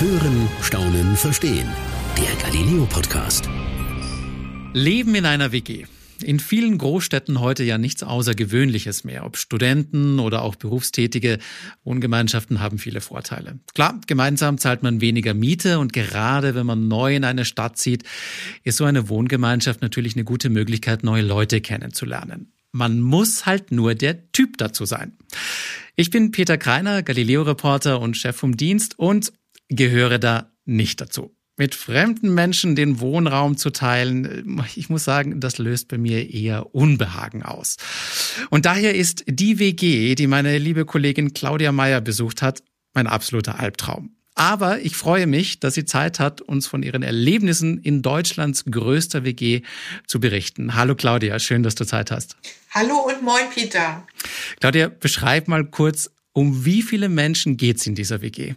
Hören, Staunen, Verstehen. Der Galileo Podcast. Leben in einer WG. In vielen Großstädten heute ja nichts Außergewöhnliches mehr. Ob Studenten oder auch Berufstätige, Wohngemeinschaften haben viele Vorteile. Klar, gemeinsam zahlt man weniger Miete und gerade wenn man neu in eine Stadt zieht, ist so eine Wohngemeinschaft natürlich eine gute Möglichkeit, neue Leute kennenzulernen. Man muss halt nur der Typ dazu sein. Ich bin Peter Kreiner, Galileo-Reporter und Chef vom Dienst und gehöre da nicht dazu. Mit fremden Menschen den Wohnraum zu teilen, ich muss sagen, das löst bei mir eher Unbehagen aus. Und daher ist die WG, die meine liebe Kollegin Claudia Meyer besucht hat, mein absoluter Albtraum. Aber ich freue mich, dass sie Zeit hat, uns von ihren Erlebnissen in Deutschlands größter WG zu berichten. Hallo Claudia, schön, dass du Zeit hast. Hallo und moin Peter. Claudia, beschreib mal kurz, um wie viele Menschen geht's in dieser WG?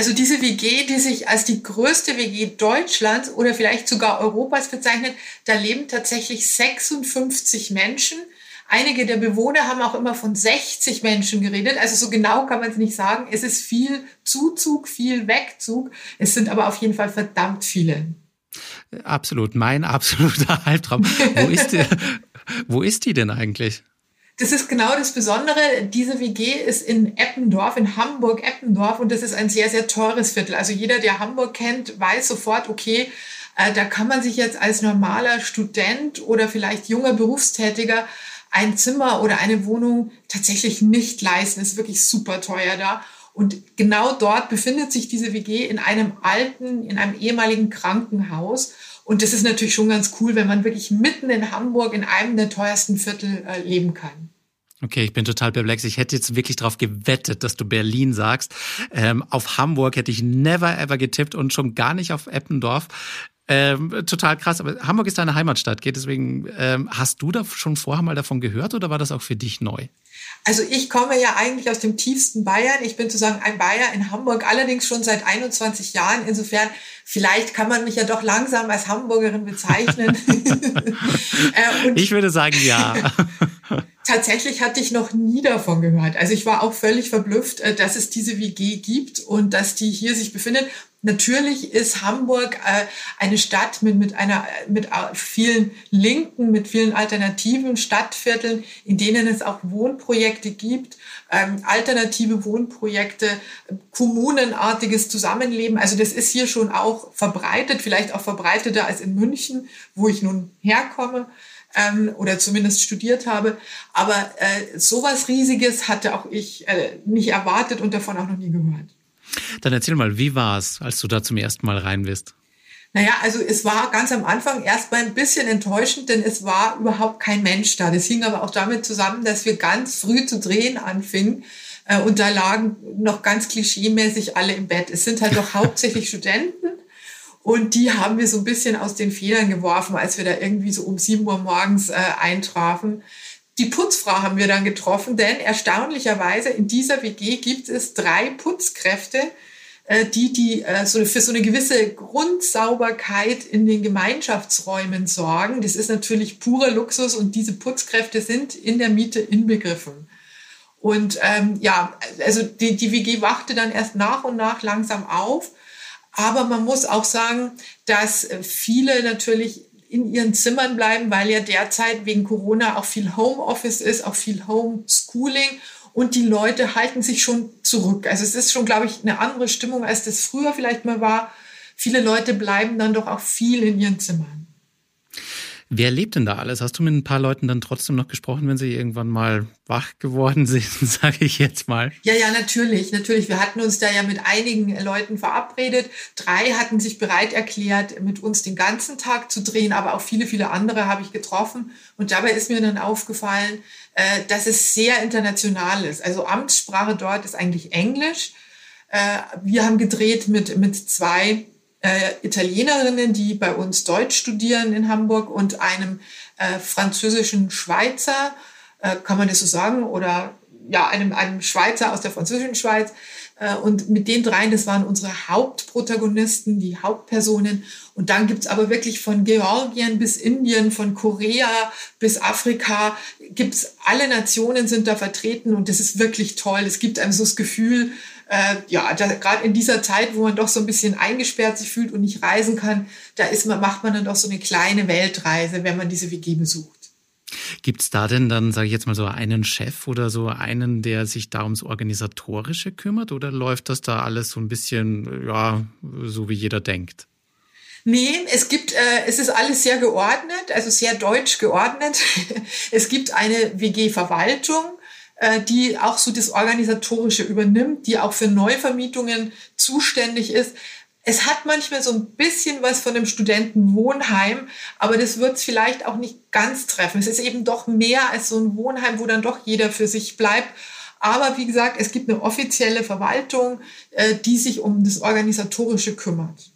Also diese WG, die sich als die größte WG Deutschlands oder vielleicht sogar Europas bezeichnet, da leben tatsächlich 56 Menschen. Einige der Bewohner haben auch immer von 60 Menschen geredet. Also so genau kann man es nicht sagen. Es ist viel Zuzug, viel Wegzug. Es sind aber auf jeden Fall verdammt viele. Absolut, mein absoluter Albtraum. Wo ist die, wo ist die denn eigentlich? Das ist genau das Besondere. Diese WG ist in Eppendorf, in Hamburg-Eppendorf und das ist ein sehr, sehr teures Viertel. Also jeder, der Hamburg kennt, weiß sofort, okay, äh, da kann man sich jetzt als normaler Student oder vielleicht junger Berufstätiger ein Zimmer oder eine Wohnung tatsächlich nicht leisten. Ist wirklich super teuer da. Und genau dort befindet sich diese WG in einem alten, in einem ehemaligen Krankenhaus. Und das ist natürlich schon ganz cool, wenn man wirklich mitten in Hamburg in einem der teuersten Viertel äh, leben kann. Okay, ich bin total perplex. Ich hätte jetzt wirklich darauf gewettet, dass du Berlin sagst. Ähm, auf Hamburg hätte ich never ever getippt und schon gar nicht auf Eppendorf. Ähm, total krass. Aber Hamburg ist deine Heimatstadt, geht deswegen. Ähm, hast du da schon vorher mal davon gehört oder war das auch für dich neu? Also ich komme ja eigentlich aus dem tiefsten Bayern. Ich bin sozusagen ein Bayer in Hamburg, allerdings schon seit 21 Jahren. Insofern, vielleicht kann man mich ja doch langsam als Hamburgerin bezeichnen. äh, ich würde sagen, ja. tatsächlich hatte ich noch nie davon gehört. Also ich war auch völlig verblüfft, äh, dass es diese WG gibt und dass die hier sich befindet. Natürlich ist Hamburg äh, eine Stadt mit, mit einer, mit vielen Linken, mit vielen alternativen Stadtvierteln, in denen es auch Wohnprojekte gibt, ähm, alternative Wohnprojekte, kommunenartiges Zusammenleben. Also das ist hier schon auch verbreitet, vielleicht auch verbreiteter als in München, wo ich nun herkomme ähm, oder zumindest studiert habe. Aber äh, sowas Riesiges hatte auch ich äh, nicht erwartet und davon auch noch nie gehört. Dann erzähl mal, wie war es, als du da zum ersten Mal rein bist? Naja, also es war ganz am Anfang erstmal ein bisschen enttäuschend, denn es war überhaupt kein Mensch da. Das hing aber auch damit zusammen, dass wir ganz früh zu drehen anfingen. Äh, und da lagen noch ganz klischeemäßig alle im Bett. Es sind halt doch hauptsächlich Studenten und die haben wir so ein bisschen aus den Federn geworfen, als wir da irgendwie so um sieben Uhr morgens äh, eintrafen. Die Putzfrau haben wir dann getroffen, denn erstaunlicherweise in dieser WG gibt es drei Putzkräfte, äh, die, die äh, so für so eine gewisse Grundsauberkeit in den Gemeinschaftsräumen sorgen. Das ist natürlich purer Luxus und diese Putzkräfte sind in der Miete inbegriffen. Und ähm, ja, also die, die WG wachte dann erst nach und nach langsam auf. Aber man muss auch sagen, dass viele natürlich in ihren Zimmern bleiben, weil ja derzeit wegen Corona auch viel Homeoffice ist, auch viel Homeschooling und die Leute halten sich schon zurück. Also es ist schon, glaube ich, eine andere Stimmung, als das früher vielleicht mal war. Viele Leute bleiben dann doch auch viel in ihren Zimmern. Wer lebt denn da alles? Hast du mit ein paar Leuten dann trotzdem noch gesprochen, wenn sie irgendwann mal wach geworden sind, sage ich jetzt mal? Ja, ja, natürlich, natürlich. Wir hatten uns da ja mit einigen Leuten verabredet. Drei hatten sich bereit erklärt, mit uns den ganzen Tag zu drehen, aber auch viele, viele andere habe ich getroffen. Und dabei ist mir dann aufgefallen, äh, dass es sehr international ist. Also Amtssprache dort ist eigentlich Englisch. Äh, wir haben gedreht mit, mit zwei äh, Italienerinnen, die bei uns Deutsch studieren in Hamburg und einem äh, französischen Schweizer, äh, kann man das so sagen, oder ja, einem, einem Schweizer aus der französischen Schweiz. Äh, und mit den dreien, das waren unsere Hauptprotagonisten, die Hauptpersonen. Und dann gibt's aber wirklich von Georgien bis Indien, von Korea bis Afrika, gibt's alle Nationen sind da vertreten und das ist wirklich toll. Es gibt einem so das Gefühl, äh, ja, gerade in dieser Zeit, wo man doch so ein bisschen eingesperrt sich fühlt und nicht reisen kann, da ist man, macht man dann doch so eine kleine Weltreise, wenn man diese WG besucht. Gibt es da denn dann, sage ich jetzt mal so, einen Chef oder so einen, der sich da ums Organisatorische kümmert? Oder läuft das da alles so ein bisschen, ja, so wie jeder denkt? Nee, es gibt, äh, es ist alles sehr geordnet, also sehr deutsch geordnet. es gibt eine WG-Verwaltung, die auch so das Organisatorische übernimmt, die auch für Neuvermietungen zuständig ist. Es hat manchmal so ein bisschen was von einem Studentenwohnheim, aber das wird es vielleicht auch nicht ganz treffen. Es ist eben doch mehr als so ein Wohnheim, wo dann doch jeder für sich bleibt. Aber wie gesagt, es gibt eine offizielle Verwaltung, äh, die sich um das Organisatorische kümmert.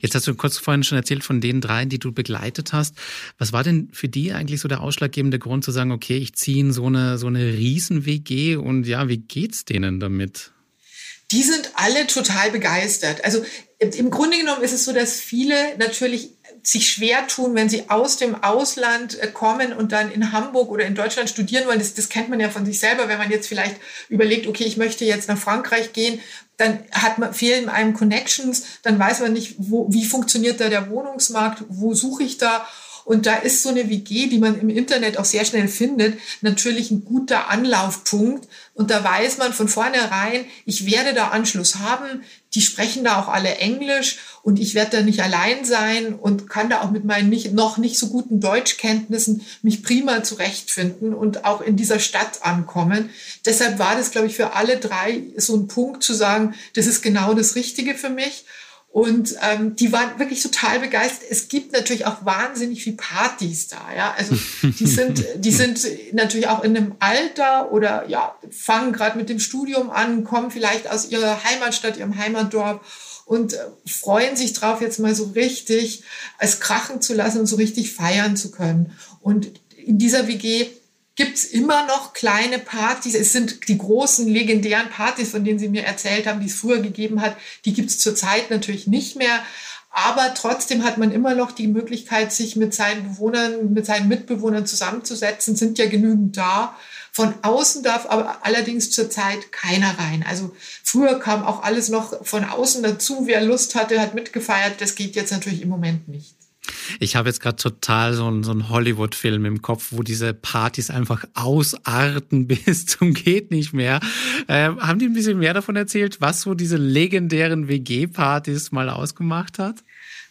Jetzt hast du kurz vorhin schon erzählt von den dreien, die du begleitet hast. Was war denn für die eigentlich so der ausschlaggebende Grund zu sagen, okay, ich ziehe in so eine, so eine Riesen-WG und ja, wie geht's denen damit? Die sind alle total begeistert. Also im Grunde genommen ist es so, dass viele natürlich sich schwer tun, wenn sie aus dem Ausland äh, kommen und dann in Hamburg oder in Deutschland studieren wollen. Das, das kennt man ja von sich selber, wenn man jetzt vielleicht überlegt, okay, ich möchte jetzt nach Frankreich gehen, dann hat man, fehlen einem Connections, dann weiß man nicht, wo, wie funktioniert da der Wohnungsmarkt, wo suche ich da. Und da ist so eine WG, die man im Internet auch sehr schnell findet, natürlich ein guter Anlaufpunkt. Und da weiß man von vornherein, ich werde da Anschluss haben die sprechen da auch alle Englisch und ich werde da nicht allein sein und kann da auch mit meinen nicht, noch nicht so guten Deutschkenntnissen mich prima zurechtfinden und auch in dieser Stadt ankommen. Deshalb war das, glaube ich, für alle drei so ein Punkt zu sagen, das ist genau das Richtige für mich. Und ähm, die waren wirklich total begeistert. Es gibt natürlich auch wahnsinnig viel Partys da. Ja, also die sind, die sind natürlich auch in einem Alter oder ja fangen gerade mit dem Studium an, kommen vielleicht aus ihrer Heimatstadt, ihrem Heimatdorf und äh, freuen sich drauf, jetzt mal so richtig es krachen zu lassen und so richtig feiern zu können. Und in dieser WG gibt's immer noch kleine Partys. Es sind die großen legendären Partys, von denen Sie mir erzählt haben, die es früher gegeben hat. Die gibt's zurzeit natürlich nicht mehr. Aber trotzdem hat man immer noch die Möglichkeit, sich mit seinen Bewohnern, mit seinen Mitbewohnern zusammenzusetzen, sind ja genügend da. Von außen darf aber allerdings zurzeit keiner rein. Also früher kam auch alles noch von außen dazu. Wer Lust hatte, hat mitgefeiert. Das geht jetzt natürlich im Moment nicht. Ich habe jetzt gerade total so einen, so einen Hollywood-Film im Kopf, wo diese Partys einfach ausarten bis zum geht nicht mehr. Äh, haben die ein bisschen mehr davon erzählt, was so diese legendären WG-Partys mal ausgemacht hat?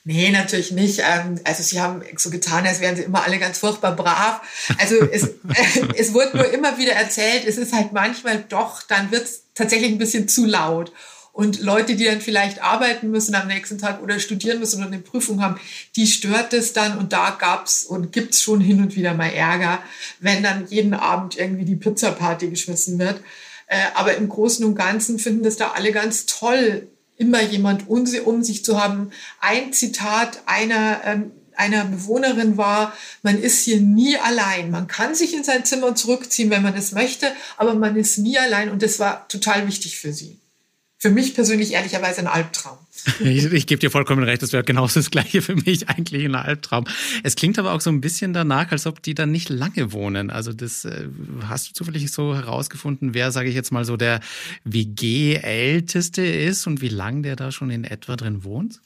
Nee, natürlich nicht. Ähm, also sie haben so getan, als wären sie immer alle ganz furchtbar brav. Also es, es wurde nur immer wieder erzählt, es ist halt manchmal doch, dann wird es tatsächlich ein bisschen zu laut. Und Leute, die dann vielleicht arbeiten müssen am nächsten Tag oder studieren müssen oder eine Prüfung haben, die stört es dann. Und da gab's und gibt's schon hin und wieder mal Ärger, wenn dann jeden Abend irgendwie die Pizzaparty geschmissen wird. Äh, aber im Großen und Ganzen finden das da alle ganz toll, immer jemand um, sich zu haben. Ein Zitat einer ähm, einer Bewohnerin war, man ist hier nie allein. Man kann sich in sein Zimmer zurückziehen, wenn man es möchte, aber man ist nie allein und das war total wichtig für sie für mich persönlich ehrlicherweise ein Albtraum. ich, ich gebe dir vollkommen recht, das wäre genauso das Gleiche für mich eigentlich ein Albtraum. Es klingt aber auch so ein bisschen danach, als ob die da nicht lange wohnen. Also das äh, hast du zufällig so herausgefunden, wer, sage ich jetzt mal, so der WG-Älteste ist und wie lang der da schon in etwa drin wohnt?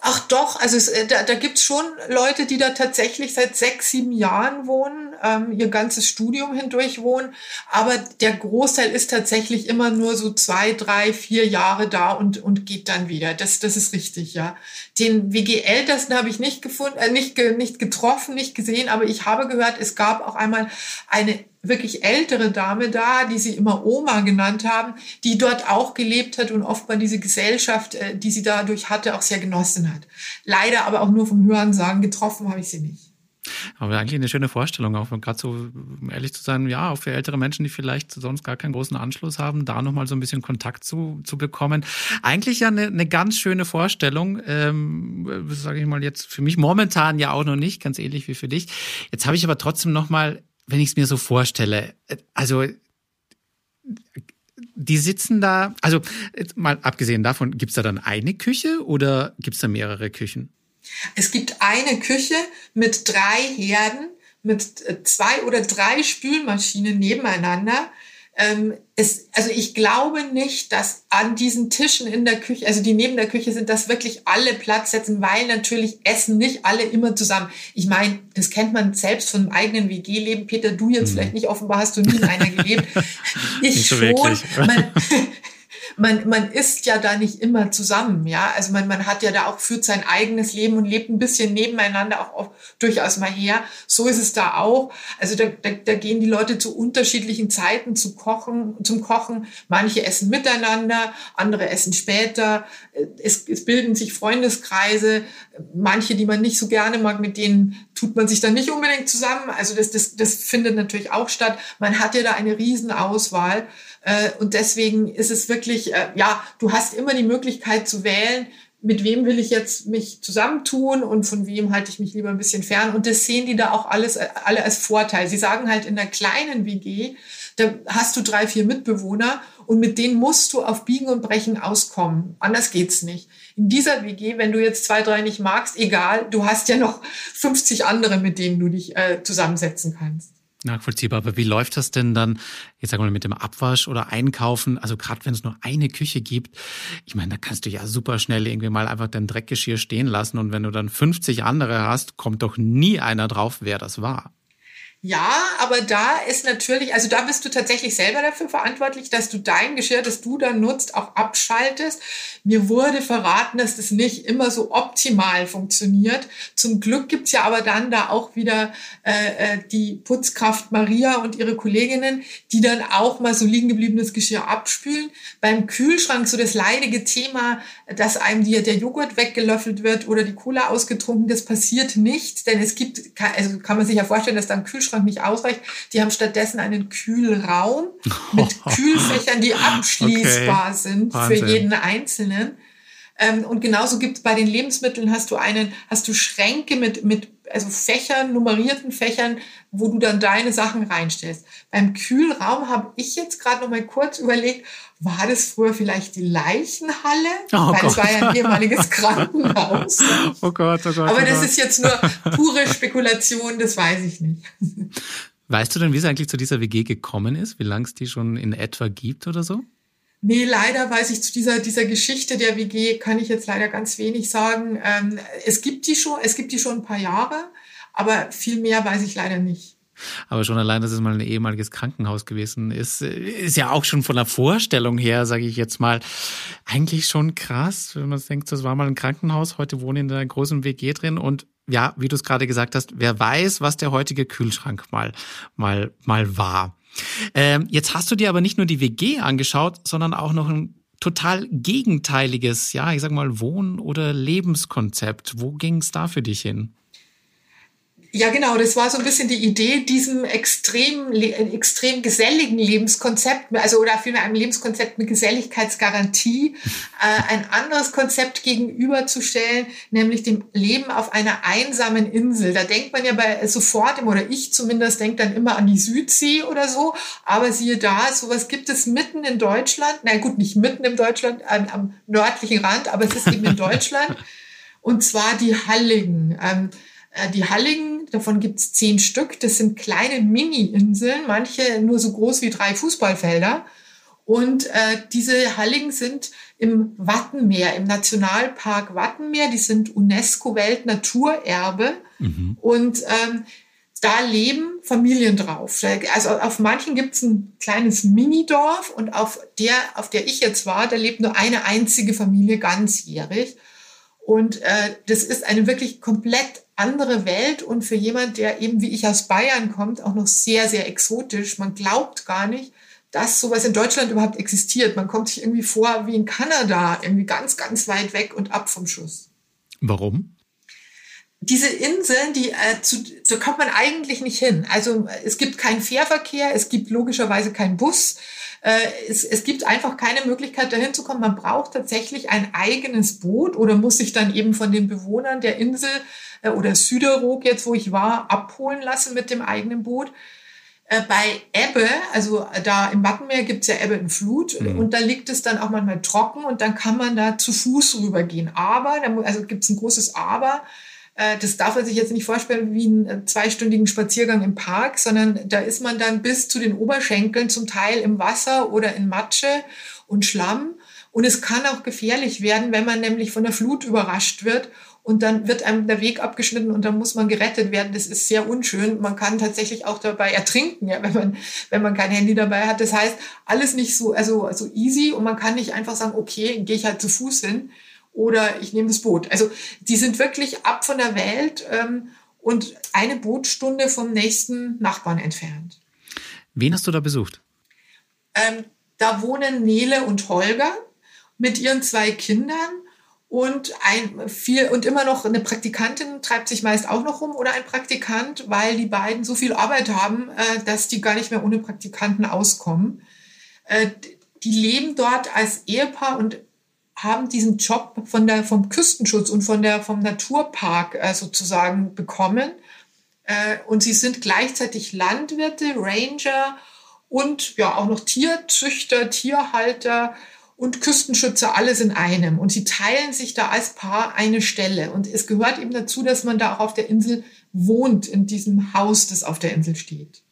Ach doch, also es, äh, da, da gibt es schon Leute, die da tatsächlich seit sechs, sieben Jahren wohnen, ähm, ihr ganzes Studium hindurch wohnen. Aber der Großteil ist tatsächlich immer nur so zwei, drei, vier Jahre da und, und geht dann wieder. Das, das ist richtig, ja. Den WG-Ältesten habe ich nicht gefunden, äh, nicht, nicht getroffen, nicht gesehen, aber ich habe gehört, es gab auch einmal eine wirklich ältere Dame da, die sie immer Oma genannt haben, die dort auch gelebt hat und oftmals diese Gesellschaft, äh, die sie dadurch hatte, auch sehr genossen hat. Leider aber auch nur vom Hörensagen getroffen habe ich sie nicht. Aber eigentlich eine schöne Vorstellung, auch gerade so um ehrlich zu sein, ja, auch für ältere Menschen, die vielleicht sonst gar keinen großen Anschluss haben, da nochmal so ein bisschen Kontakt zu, zu bekommen. Eigentlich ja eine, eine ganz schöne Vorstellung, ähm, sage ich mal jetzt für mich momentan ja auch noch nicht, ganz ähnlich wie für dich. Jetzt habe ich aber trotzdem nochmal wenn ich es mir so vorstelle, also die sitzen da, also mal abgesehen davon, gibt es da dann eine Küche oder gibt es da mehrere Küchen? Es gibt eine Küche mit drei Herden, mit äh, zwei oder drei Spülmaschinen nebeneinander. ähm, es, also ich glaube nicht, dass an diesen Tischen in der Küche, also die neben der Küche sind, dass wirklich alle Platz setzen, weil natürlich essen nicht alle immer zusammen. Ich meine, das kennt man selbst von einem eigenen WG-Leben. Peter, du jetzt mhm. vielleicht nicht, offenbar hast du nie in einer gelebt. Ich schon. Man, man, man ist ja da nicht immer zusammen, ja. Also man, man hat ja da auch, führt sein eigenes Leben und lebt ein bisschen nebeneinander auch, auch durchaus mal her. So ist es da auch. Also da, da, da gehen die Leute zu unterschiedlichen Zeiten zu kochen, zum Kochen. Manche essen miteinander, andere essen später. Es, es bilden sich Freundeskreise. Manche, die man nicht so gerne mag, mit denen tut man sich dann nicht unbedingt zusammen. Also das, das, das findet natürlich auch statt. Man hat ja da eine Riesenauswahl. Äh, und deswegen ist es wirklich, äh, ja, du hast immer die Möglichkeit zu wählen, mit wem will ich jetzt mich zusammentun und von wem halte ich mich lieber ein bisschen fern. Und das sehen die da auch alles, alle als Vorteil. Sie sagen halt in der kleinen WG, da hast du drei, vier Mitbewohner und mit denen musst du auf Biegen und Brechen auskommen. Anders geht's nicht. In dieser WG, wenn du jetzt zwei, drei nicht magst, egal, du hast ja noch 50 andere, mit denen du dich äh, zusammensetzen kannst. Nachvollziehbar. Aber wie läuft das denn dann, jetzt sagen wir mal, mit dem Abwasch oder Einkaufen? Also gerade wenn es nur eine Küche gibt, ich meine, da kannst du ja super schnell irgendwie mal einfach dein Dreckgeschirr stehen lassen und wenn du dann 50 andere hast, kommt doch nie einer drauf, wer das war. Ja, aber da ist natürlich, also da bist du tatsächlich selber dafür verantwortlich, dass du dein Geschirr, das du dann nutzt, auch abschaltest. Mir wurde verraten, dass das nicht immer so optimal funktioniert. Zum Glück gibt's ja aber dann da auch wieder äh, äh, die Putzkraft Maria und ihre Kolleginnen, die dann auch mal so liegen gebliebenes Geschirr abspülen. Beim Kühlschrank so das leidige Thema, dass einem die, der Joghurt weggelöffelt wird oder die Cola ausgetrunken, das passiert nicht, denn es gibt, also kann man sich ja vorstellen, dass da ein Kühlschrank Kühlschrank nicht ausreicht. Die haben stattdessen einen Kühlraum mit Kühlfächern, die abschließbar okay. sind Wahnsinn. für jeden Einzelnen. Ähm, und genauso gibt es bei den Lebensmitteln hast du einen, hast du Schränke mit, mit also Fächern, nummerierten Fächern, wo du dann deine Sachen reinstellst. Beim Kühlraum habe ich jetzt gerade noch mal kurz überlegt, war das früher vielleicht die Leichenhalle? Oh Weil Gott. es war ja ein ehemaliges Krankenhaus. Oh Gott, oh Gott. Aber oh das Gott. ist jetzt nur pure Spekulation, das weiß ich nicht. Weißt du denn, wie es eigentlich zu dieser WG gekommen ist? Wie lange es die schon in etwa gibt oder so? Nee, leider weiß ich zu dieser, dieser Geschichte der WG kann ich jetzt leider ganz wenig sagen. Ähm, es gibt die schon, es gibt die schon ein paar Jahre, aber viel mehr weiß ich leider nicht. Aber schon allein, dass es mal ein ehemaliges Krankenhaus gewesen ist, ist ja auch schon von der Vorstellung her, sage ich jetzt mal, eigentlich schon krass, wenn man denkt, das war mal ein Krankenhaus, heute wohnen in einer großen WG drin und ja, wie du es gerade gesagt hast, wer weiß, was der heutige Kühlschrank mal, mal, mal war. Ähm, jetzt hast du dir aber nicht nur die WG angeschaut, sondern auch noch ein total gegenteiliges, ja, ich sag mal, Wohn- oder Lebenskonzept. Wo ging es da für dich hin? Ja, genau, das war so ein bisschen die Idee, diesem extrem, extrem geselligen Lebenskonzept, also oder vielmehr einem Lebenskonzept mit Geselligkeitsgarantie, äh, ein anderes Konzept gegenüberzustellen, nämlich dem Leben auf einer einsamen Insel. Da denkt man ja bei sofort, oder ich zumindest denke dann immer an die Südsee oder so, aber siehe da, sowas gibt es mitten in Deutschland, na gut, nicht mitten in Deutschland, am, am nördlichen Rand, aber es ist eben in Deutschland, und zwar die Halligen. Ähm, äh, die Halligen, davon gibt's zehn Stück. Das sind kleine Mini-Inseln, manche nur so groß wie drei Fußballfelder. Und äh, diese Halligen sind im Wattenmeer, im Nationalpark Wattenmeer. Die sind UNESCO-Weltnaturerbe. Mhm. Und ähm, da leben Familien drauf. Also auf manchen gibt's ein kleines Minidorf und auf der, auf der ich jetzt war, da lebt nur eine einzige Familie ganzjährig. Und äh, das ist eine wirklich komplett andere Welt und für jemand, der eben wie ich aus Bayern kommt, auch noch sehr, sehr exotisch. Man glaubt gar nicht, dass sowas in Deutschland überhaupt existiert. Man kommt sich irgendwie vor wie in Kanada, irgendwie ganz, ganz weit weg und ab vom Schuss. Warum? Diese Inseln, die äh, zu, da kommt man eigentlich nicht hin. Also es gibt keinen Fährverkehr, es gibt logischerweise keinen Bus. Äh, es, es gibt einfach keine Möglichkeit, dahin zu kommen. Man braucht tatsächlich ein eigenes Boot oder muss sich dann eben von den Bewohnern der Insel oder Süderog jetzt, wo ich war, abholen lassen mit dem eigenen Boot. Äh, bei Ebbe, also da im Wattenmeer gibt's ja Ebbe und Flut mhm. und da liegt es dann auch manchmal trocken und dann kann man da zu Fuß rübergehen. Aber, also gibt's ein großes Aber, Äh, das darf man sich jetzt nicht vorstellen wie einen äh, zweistündigen Spaziergang im Park, sondern da ist man dann bis zu den Oberschenkeln zum Teil im Wasser oder in Matsche und Schlamm. Und es kann auch gefährlich werden, wenn man nämlich von der Flut überrascht wird und dann wird einem der Weg abgeschnitten und dann muss man gerettet werden. Das ist sehr unschön. Man kann tatsächlich auch dabei ertrinken, ja, wenn man, wenn man kein Handy dabei hat. Das heißt, alles nicht so, also, so easy und man kann nicht einfach sagen, okay, gehe ich halt zu Fuß hin oder ich nehme das Boot. Also die sind wirklich ab von der Welt ähm, und eine Bootstunde vom nächsten Nachbarn entfernt. Wen hast du da besucht? Ähm, da wohnen Nele und Holger mit ihren zwei Kindern und ein viel und immer noch eine Praktikantin treibt sich meist auch noch rum oder ein Praktikant, weil die beiden so viel Arbeit haben, äh, dass die gar nicht mehr ohne Praktikanten auskommen. Äh, die leben dort als Ehepaar und haben diesen Job von der vom Küstenschutz und von der vom Naturpark äh, sozusagen bekommen. und sie sind gleichzeitig Landwirte, Ranger und ja auch noch Tierzüchter, Tierhalter und Küstenschützer alles in einem. Und sie teilen sich da als Paar eine Stelle. Und es gehört eben dazu, dass man da auch auf der Insel wohnt, in diesem Haus, das auf der Insel steht.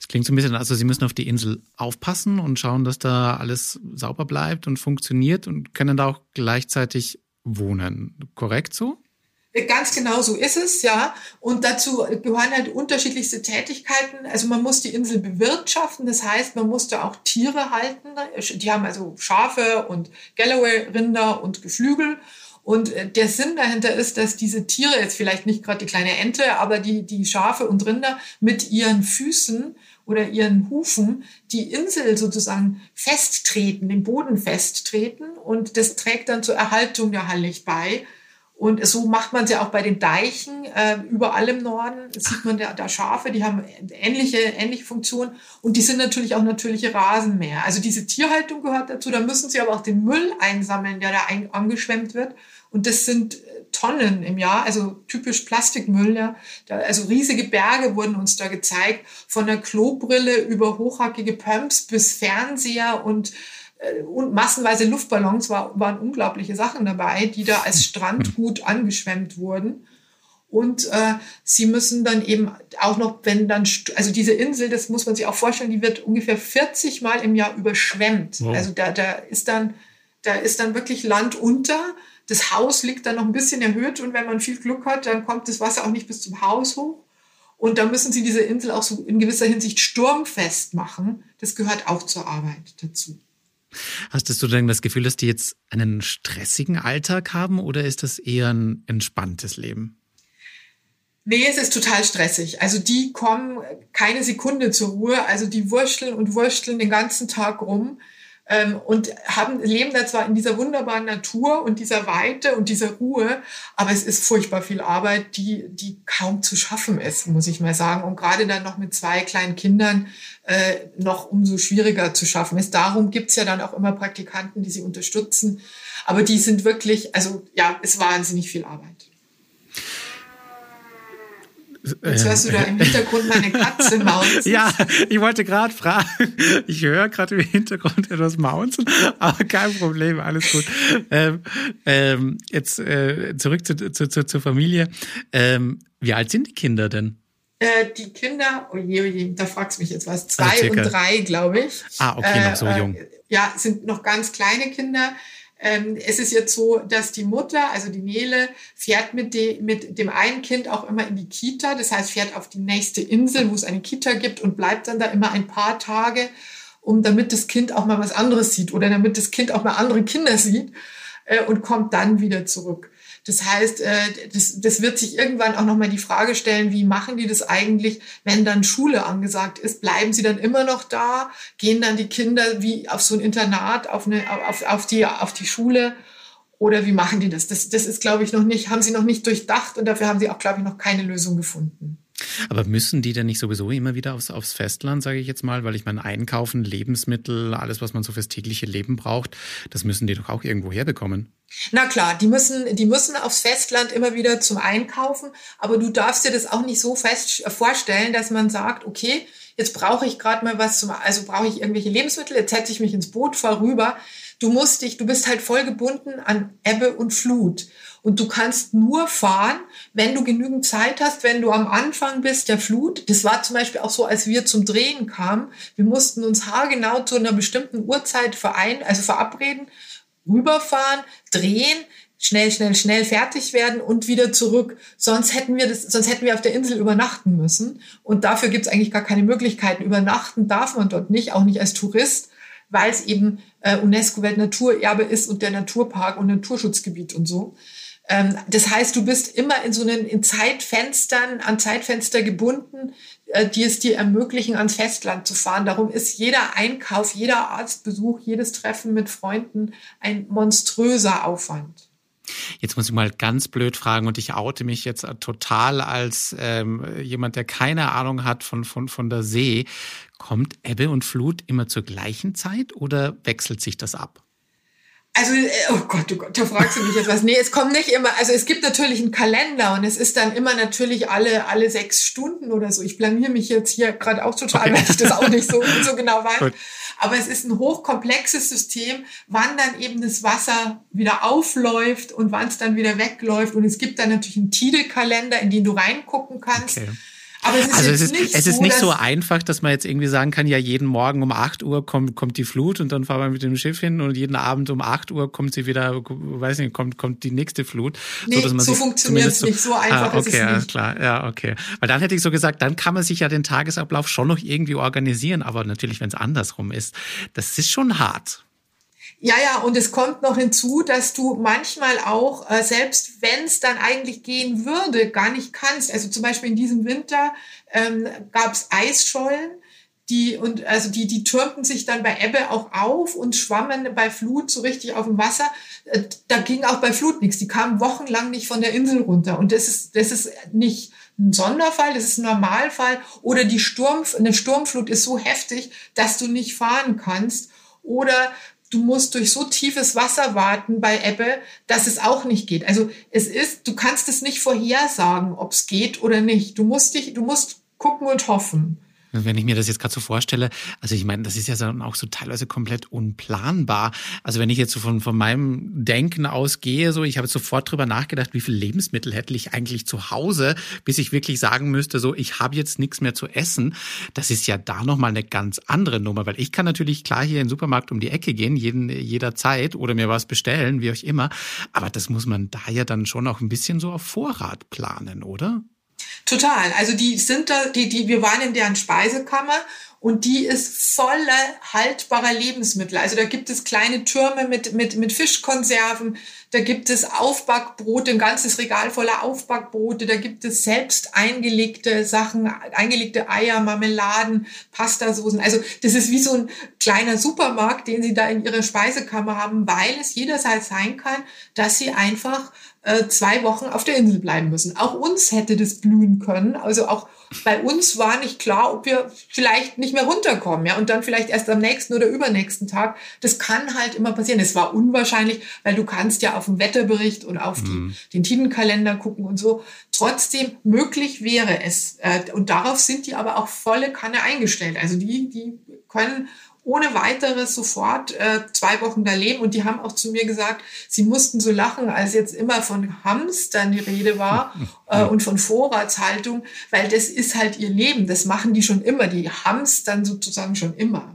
Es klingt so ein bisschen, also Sie müssen auf die Insel aufpassen und schauen, dass da alles sauber bleibt und funktioniert und können da auch gleichzeitig wohnen. Korrekt so? Ganz genau so ist es, ja. Und dazu gehören halt unterschiedlichste Tätigkeiten. Also man muss die Insel bewirtschaften, das heißt, man muss da auch Tiere halten. Die haben also Schafe und Galloway-Rinder und Geflügel. Und äh, der Sinn dahinter ist, dass diese Tiere, jetzt vielleicht nicht gerade die kleine Ente, aber die, die Schafe und Rinder mit ihren Füßen oder ihren Hufen die Insel sozusagen festtreten, den Boden festtreten. Und das trägt dann zur Erhaltung der Hallig bei. Und so macht man es ja auch bei den Deichen. Äh, überall im Norden sieht man da, da Schafe, die haben ähnliche, ähnliche Funktionen. Und die sind natürlich auch natürliche Rasenmäher. Also diese Tierhaltung gehört dazu. Da müssen sie aber auch den Müll einsammeln, der da ein, angeschwemmt wird. Und das sind äh, Tonnen im Jahr, also typisch Plastikmüll. Ja. Da, also riesige Berge wurden uns da gezeigt, von der Klobrille über hochhackige Pumps bis Fernseher und und massenweise Luftballons war, waren unglaubliche Sachen dabei, die da als Strandgut angeschwemmt wurden. Und äh, sie müssen dann eben auch noch, wenn dann, also diese Insel, das muss man sich auch vorstellen, die wird ungefähr 40 Mal im Jahr überschwemmt. Wow. Also da, da ist dann, da ist dann wirklich Land unter. Das Haus liegt dann noch ein bisschen erhöht und wenn man viel Glück hat, dann kommt das Wasser auch nicht bis zum Haus hoch. Und da müssen sie diese Insel auch so in gewisser Hinsicht sturmfest machen. Das gehört auch zur Arbeit dazu. Hast du denn das Gefühl, dass die jetzt einen stressigen Alltag haben oder ist das eher ein entspanntes Leben? Nee, es ist total stressig. Also die kommen keine Sekunde zur Ruhe. Also die wursteln und wursteln den ganzen Tag rum ähm, und haben, leben da zwar in dieser wunderbaren Natur und dieser Weite und dieser Ruhe, aber es ist furchtbar viel Arbeit, die, die kaum zu schaffen ist, muss ich mal sagen. Und gerade dann noch mit zwei kleinen Kindern äh, noch umso schwieriger zu schaffen ist. Darum gibt's ja dann auch immer Praktikanten, die sie unterstützen. Aber die sind wirklich, also ja, ist wahnsinnig viel Arbeit. Jetzt hörst du da im Hintergrund meine Katze mauzen. ja, ich wollte gerade fragen. Ich höre gerade im Hintergrund etwas mauzen, aber kein Problem, alles gut. Ähm, ähm, jetzt äh, zurück zu, zu, zu, zur Familie. Ähm, wie alt sind die Kinder denn? Äh, die Kinder, oh je, oh je, da fragst du mich jetzt was, zwei also und drei, glaube ich. Ah, okay, noch so äh, jung. ja, sind noch ganz kleine Kinder. Ähm, es ist jetzt so, dass die Mutter, also die Nele, fährt mit, de, mit dem einen Kind auch immer in die Kita. Das heißt, fährt auf die nächste Insel, wo es eine Kita gibt und bleibt dann da immer ein paar Tage, um damit das Kind auch mal was anderes sieht oder damit das Kind auch mal andere Kinder sieht äh, und kommt dann wieder zurück. Das heißt, äh, das, das wird sich irgendwann auch nochmal die Frage stellen, wie machen die das eigentlich, wenn dann Schule angesagt ist? Bleiben sie dann immer noch da? Gehen dann die Kinder wie auf so ein Internat, auf, eine, auf, auf, die, auf die Schule? Oder wie machen die das? Das, das ist, glaube ich, noch nicht, haben sie noch nicht durchdacht und dafür haben sie auch, glaube ich, noch keine Lösung gefunden. Aber müssen die denn nicht sowieso immer wieder aufs, aufs Festland, sage ich jetzt mal, weil ich meine, einkaufen, Lebensmittel, alles, was man so fürs tägliche Leben braucht, das müssen die doch auch irgendwo herbekommen. Na klar, die müssen, die müssen aufs Festland immer wieder zum Einkaufen, aber du darfst dir das auch nicht so fest vorstellen, dass man sagt, okay, jetzt brauche ich gerade mal was zum, also brauche ich irgendwelche Lebensmittel, jetzt setze ich mich ins Boot, fahr rüber. Du musst dich, du bist halt voll gebunden an Ebbe und Flut. Und du kannst nur fahren, wenn du genügend Zeit hast, wenn du am Anfang bist der Flut. Das war zum Beispiel auch so, als wir zum Drehen kamen. Wir mussten uns haargenau zu einer bestimmten Uhrzeit verein, also verabreden, rüberfahren, drehen, schnell, schnell, schnell fertig werden und wieder zurück. Sonst hätten wir das, sonst hätten wir auf der Insel übernachten müssen. Und dafür gibt es eigentlich gar keine Möglichkeiten. Übernachten darf man dort nicht, auch nicht als Tourist, weil es eben äh, UNESCO-Weltnaturerbe ist und der Naturpark und Naturschutzgebiet und so. Ähm, das heißt, du bist immer in so einen in Zeitfenstern, an Zeitfenster gebunden, äh, die es dir ermöglichen, ans Festland zu fahren. Darum ist jeder Einkauf, jeder Arztbesuch, jedes Treffen mit Freunden ein monströser Aufwand. Jetzt muss ich mal ganz blöd fragen und ich oute mich jetzt total als ähm, jemand, der keine Ahnung hat von, von, von der See. Kommt Ebbe und Flut immer zur gleichen Zeit oder wechselt sich das ab? Also, äh, oh Gott, oh Gott, da fragst du mich jetzt was. Nee, es kommt nicht immer, also es gibt natürlich einen Kalender und es ist dann immer natürlich alle, alle sechs Stunden oder so. Ich blamier mich jetzt hier gerade auch total, okay. weil ich das auch nicht so, so genau weiß. Gut. Aber es ist ein hochkomplexes System, wann dann eben das Wasser wieder aufläuft und wann es dann wieder wegläuft. Und es gibt dann natürlich einen Tide-Kalender, in den du reingucken kannst. Okay. Aber es ist, also es ist, nicht, es ist so, nicht so einfach, dass man jetzt irgendwie sagen kann, ja, jeden Morgen um 8 Uhr kommt, kommt die Flut und dann fahren wir mit dem Schiff hin und jeden Abend um 8 Uhr kommt sie wieder, weiß nicht, kommt, kommt die nächste Flut. Nee, so, so funktioniert es nicht, so einfach ah, okay, ist es nicht. klar, ja, okay. Weil dann hätte ich so gesagt, dann kann man sich ja den Tagesablauf schon noch irgendwie organisieren, aber natürlich, wenn es andersrum ist, das ist schon hart. Ja, ja, und es kommt noch hinzu, dass du manchmal auch, äh, selbst wenn es dann eigentlich gehen würde, gar nicht kannst. Also zum Beispiel in diesem Winter ähm, gab es Eisschollen, die und also die die türmten sich dann bei Ebbe auch auf und schwammen bei Flut so richtig auf dem Wasser. Äh, da ging auch bei Flut nichts. Die kamen wochenlang nicht von der Insel runter und das ist das ist nicht ein Sonderfall, das ist ein Normalfall oder die Sturm eine Sturmflut ist so heftig, dass du nicht fahren kannst oder du musst durch so tiefes Wasser warten bei Ebbe, dass es auch nicht geht. Also es ist, du kannst es nicht vorhersagen, ob es geht oder nicht. Du musst dich, du musst gucken und hoffen. Wenn ich mir das jetzt gerade so vorstelle, also ich meine, das ist ja dann auch so teilweise komplett unplanbar. Also wenn ich jetzt so von, von meinem Denken ausgehe, so ich habe sofort drüber nachgedacht, wie viel Lebensmittel hätte ich eigentlich zu Hause, bis ich wirklich sagen müsste, so ich habe jetzt nichts mehr zu essen. Das ist ja da nochmal eine ganz andere Nummer, weil ich kann natürlich klar hier in den Supermarkt um die Ecke gehen, jeden, jederzeit oder mir was bestellen, wie auch immer. Aber das muss man da ja dann schon auch ein bisschen so auf Vorrat planen, oder? Total. Also die sind da, die, die, wir waren in deren Speisekammer und die ist voller haltbarer Lebensmittel. Also da gibt es kleine Türme mit, mit, mit Fischkonserven, da gibt es Aufbackbrote, ein ganzes Regal voller Aufbackbrote, da gibt es selbst eingelegte Sachen, eingelegte Eier, Marmeladen, Pastasoßen. Also das ist wie so ein kleiner Supermarkt, den sie da in ihrer Speisekammer haben, weil es jederzeit sein kann, dass sie einfach äh, zwei Wochen auf der Insel bleiben müssen. Auch uns hätte das blühen können. Also auch bei uns war nicht klar, ob wir vielleicht nicht mehr runterkommen, ja, und dann vielleicht erst am nächsten oder übernächsten Tag. Das kann halt immer passieren. Es war unwahrscheinlich, weil du kannst ja auf den Wetterbericht und auf mhm. die, den Tidenkalender gucken und so. Trotzdem möglich wäre es. Äh, und darauf sind die aber auch volle Kanne eingestellt. Also die, die können ohne weiteres sofort äh, zwei Wochen da leben. Und die haben auch zu mir gesagt, sie mussten so lachen, als jetzt immer von Hamstern die Rede war äh, und von Vorratshaltung, weil das ist halt ihr Leben. Das machen die schon immer. Die hamstern sozusagen schon immer.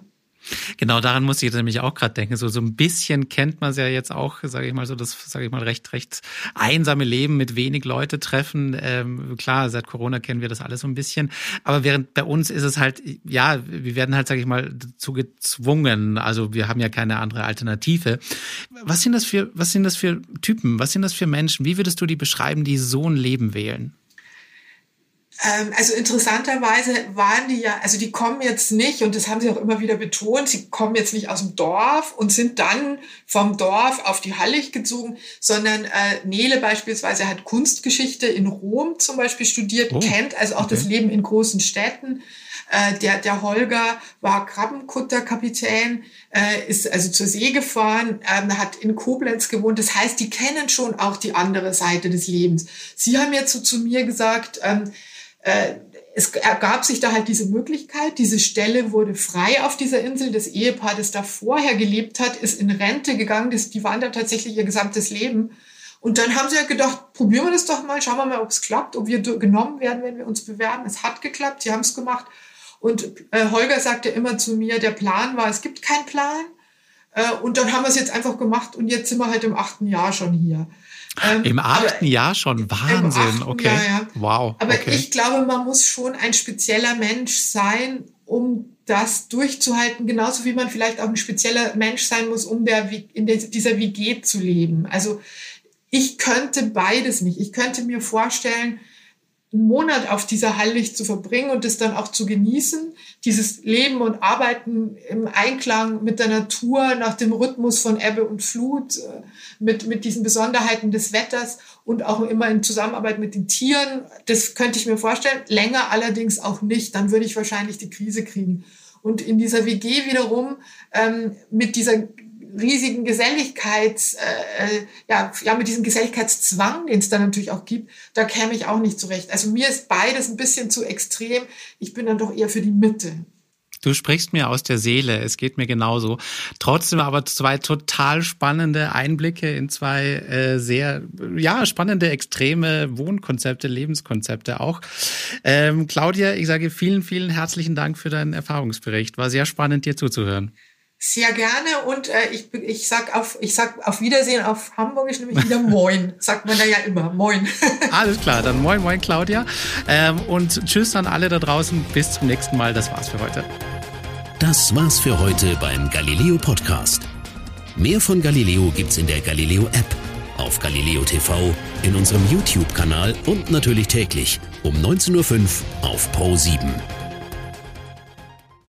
Genau, daran muss ich jetzt nämlich auch gerade denken. So, so ein bisschen kennt man es ja jetzt auch, sage ich mal, so das, sage ich mal, recht, recht einsame Leben mit wenig Leute treffen. Ähm, klar, seit Corona kennen wir das alles so ein bisschen. Aber während bei uns ist es halt, ja, wir werden halt, sage ich mal, dazu gezwungen. Also wir haben ja keine andere Alternative. Was sind das für, was sind das für Typen? Was sind das für Menschen? Wie würdest du die beschreiben, die so ein Leben wählen? Ähm, also interessanterweise waren die ja, also die kommen jetzt nicht, und das haben sie auch immer wieder betont, sie kommen jetzt nicht aus dem Dorf und sind dann vom Dorf auf die Hallig gezogen, sondern äh, Nele beispielsweise hat Kunstgeschichte in Rom zum Beispiel studiert, oh, kennt also auch okay. das Leben in großen Städten. Äh, der, der Holger war Krabbenkutterkapitän, äh, ist also zur See gefahren, ähm, hat in Koblenz gewohnt. Das heißt, die kennen schon auch die andere Seite des Lebens. Sie haben jetzt so zu mir gesagt, ähm, äh, es ergab sich da halt diese Möglichkeit, diese Stelle wurde frei auf dieser Insel. Das Ehepaar, das da vorher gelebt hat, ist in Rente gegangen. Das, die waren da tatsächlich ihr gesamtes Leben. Und dann haben sie ja gedacht, probieren wir das doch mal, schauen wir mal, ob es klappt, ob wir genommen werden, wenn wir uns bewerben. Es hat geklappt, sie haben es gemacht. Und äh, Holger sagte immer zu mir, der Plan war, es gibt keinen Plan. Äh, und dann haben wir es jetzt einfach gemacht und jetzt sind wir halt im achten Jahr schon hier. Ähm, Im achten Jahr schon Wahnsinn, achten, okay. Ja, ja. Wow. Aber okay. ich glaube, man muss schon ein spezieller Mensch sein, um das durchzuhalten, genauso wie man vielleicht auch ein spezieller Mensch sein muss, um der, in der, dieser WG zu leben. Also ich könnte beides nicht. Ich könnte mir vorstellen, einen Monat auf dieser Hallicht zu verbringen und es dann auch zu genießen, dieses Leben und Arbeiten im Einklang mit der Natur, nach dem Rhythmus von Ebbe und Flut, äh, mit, mit diesen Besonderheiten des Wetters und auch immer in Zusammenarbeit mit den Tieren. Das könnte ich mir vorstellen. Länger allerdings auch nicht. Dann würde ich wahrscheinlich die Krise kriegen. Und in dieser WG wiederum ähm, mit dieser riesigen Geselligkeits, äh, äh, ja, ja, mit diesem Geselligkeitszwang, den es dann natürlich auch gibt, da käme ich auch nicht zurecht. Also mir ist beides ein bisschen zu extrem. Ich bin dann doch eher für die Mitte. Du sprichst mir aus der Seele, es geht mir genauso. Trotzdem aber zwei total spannende Einblicke in zwei äh, sehr, ja, spannende, extreme Wohnkonzepte, Lebenskonzepte auch. Ähm, Claudia, ich sage vielen, vielen herzlichen Dank für deinen Erfahrungsbericht. War sehr spannend, dir zuzuhören. Sehr gerne und äh, ich, ich sag auf ich sag auf Wiedersehen auf Hamburg ich nämlich wieder Moin sagt man da ja immer Moin. Alles klar, dann Moin Moin Claudia ähm, und Tschüss an alle da draußen bis zum nächsten Mal. Das war's für heute. Das war's für heute beim Galileo Podcast. Mehr von Galileo gibt's in der Galileo App, auf Galileo TV, in unserem YouTube-Kanal und natürlich täglich um 19.05 Uhr auf Pro 7.